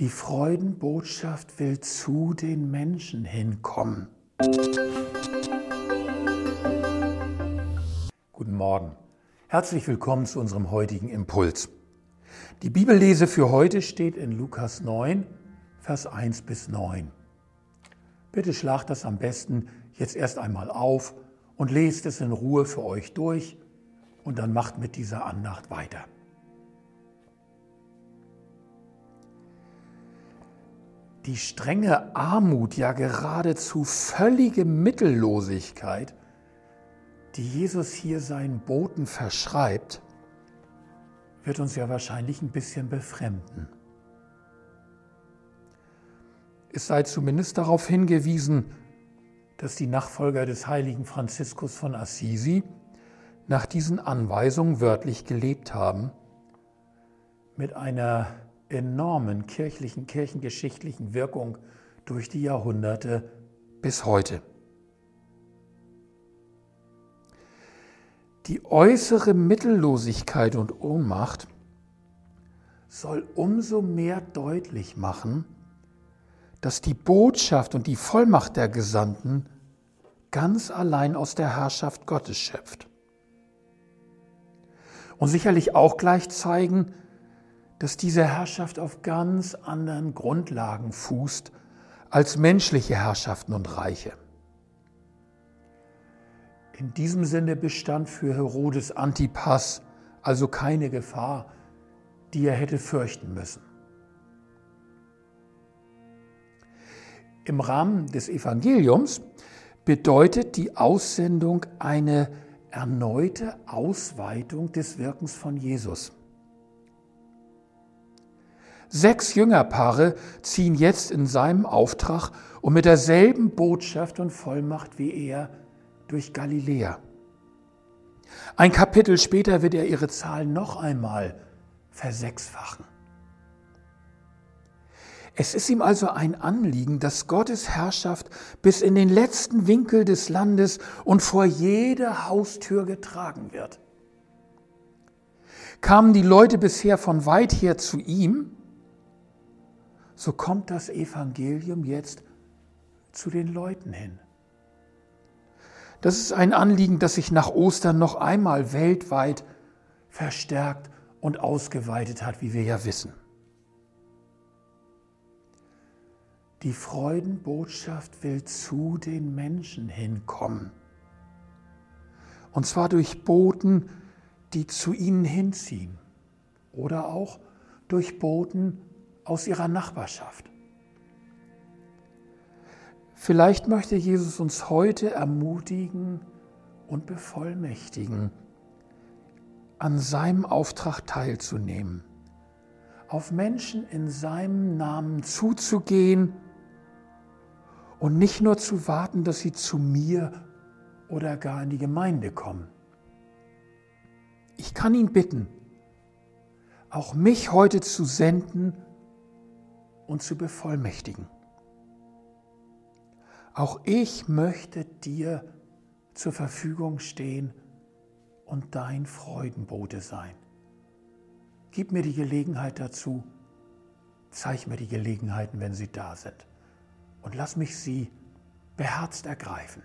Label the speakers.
Speaker 1: Die Freudenbotschaft will zu den Menschen hinkommen. Guten Morgen. Herzlich willkommen zu unserem heutigen Impuls. Die Bibellese für heute steht in Lukas 9, Vers 1 bis 9. Bitte schlagt das am besten jetzt erst einmal auf und lest es in Ruhe für euch durch und dann macht mit dieser Andacht weiter. Die strenge Armut, ja geradezu völlige Mittellosigkeit, die Jesus hier seinen Boten verschreibt, wird uns ja wahrscheinlich ein bisschen befremden. Es sei zumindest darauf hingewiesen, dass die Nachfolger des heiligen Franziskus von Assisi nach diesen Anweisungen wörtlich gelebt haben, mit einer enormen kirchlichen, kirchengeschichtlichen Wirkung durch die Jahrhunderte bis heute. Die äußere Mittellosigkeit und Ohnmacht soll umso mehr deutlich machen, dass die Botschaft und die Vollmacht der Gesandten ganz allein aus der Herrschaft Gottes schöpft. Und sicherlich auch gleich zeigen, dass diese Herrschaft auf ganz anderen Grundlagen fußt als menschliche Herrschaften und Reiche. In diesem Sinne bestand für Herodes Antipas also keine Gefahr, die er hätte fürchten müssen. Im Rahmen des Evangeliums bedeutet die Aussendung eine erneute Ausweitung des Wirkens von Jesus. Sechs Jüngerpaare ziehen jetzt in seinem Auftrag und mit derselben Botschaft und Vollmacht wie er durch Galiläa. Ein Kapitel später wird er ihre Zahl noch einmal versechsfachen. Es ist ihm also ein Anliegen, dass Gottes Herrschaft bis in den letzten Winkel des Landes und vor jede Haustür getragen wird. Kamen die Leute bisher von weit her zu ihm, so kommt das Evangelium jetzt zu den Leuten hin. Das ist ein Anliegen, das sich nach Ostern noch einmal weltweit verstärkt und ausgeweitet hat, wie wir ja wissen. Die Freudenbotschaft will zu den Menschen hinkommen. Und zwar durch Boten, die zu ihnen hinziehen. Oder auch durch Boten, aus ihrer Nachbarschaft. Vielleicht möchte Jesus uns heute ermutigen und bevollmächtigen, an seinem Auftrag teilzunehmen, auf Menschen in seinem Namen zuzugehen und nicht nur zu warten, dass sie zu mir oder gar in die Gemeinde kommen. Ich kann ihn bitten, auch mich heute zu senden und zu bevollmächtigen. Auch ich möchte dir zur Verfügung stehen und dein Freudenbote sein. Gib mir die Gelegenheit dazu, zeig mir die Gelegenheiten, wenn sie da sind, und lass mich sie beherzt ergreifen.